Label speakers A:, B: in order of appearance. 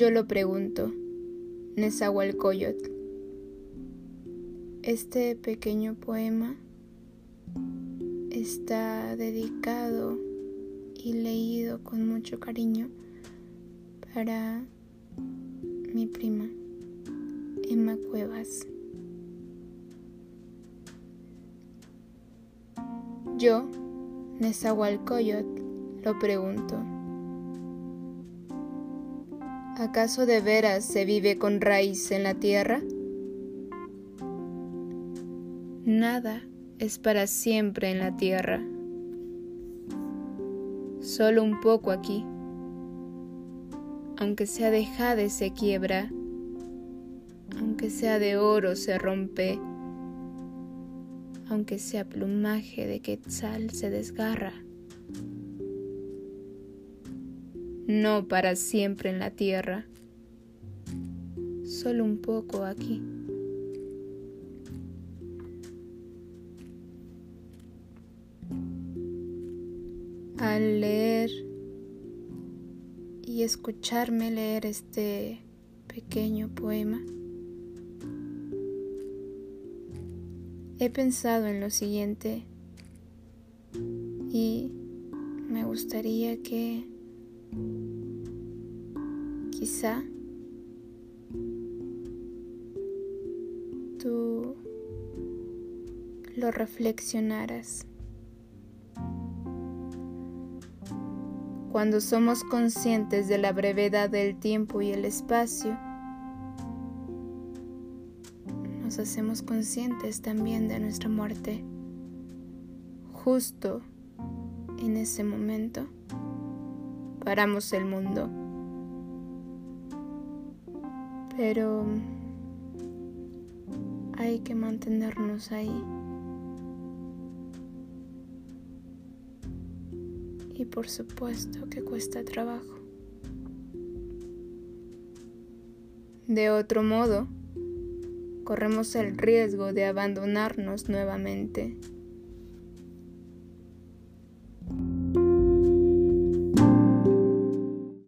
A: Yo lo pregunto, Nezahualcóyotl. Este pequeño poema está dedicado y leído con mucho cariño para mi prima Emma Cuevas. Yo, Nezahualcóyotl, lo pregunto. ¿Acaso de veras se vive con raíz en la tierra? Nada es para siempre en la tierra, solo un poco aquí. Aunque sea de jade se quiebra, aunque sea de oro se rompe, aunque sea plumaje de quetzal se desgarra. No para siempre en la tierra, solo un poco aquí. Al leer y escucharme leer este pequeño poema, he pensado en lo siguiente y me gustaría que quizá tú lo reflexionaras. Cuando somos conscientes de la brevedad del tiempo y el espacio, nos hacemos conscientes también de nuestra muerte. Justo en ese momento, paramos el mundo. Pero hay que mantenernos ahí. y por supuesto que cuesta trabajo. De otro modo, corremos el riesgo de abandonarnos nuevamente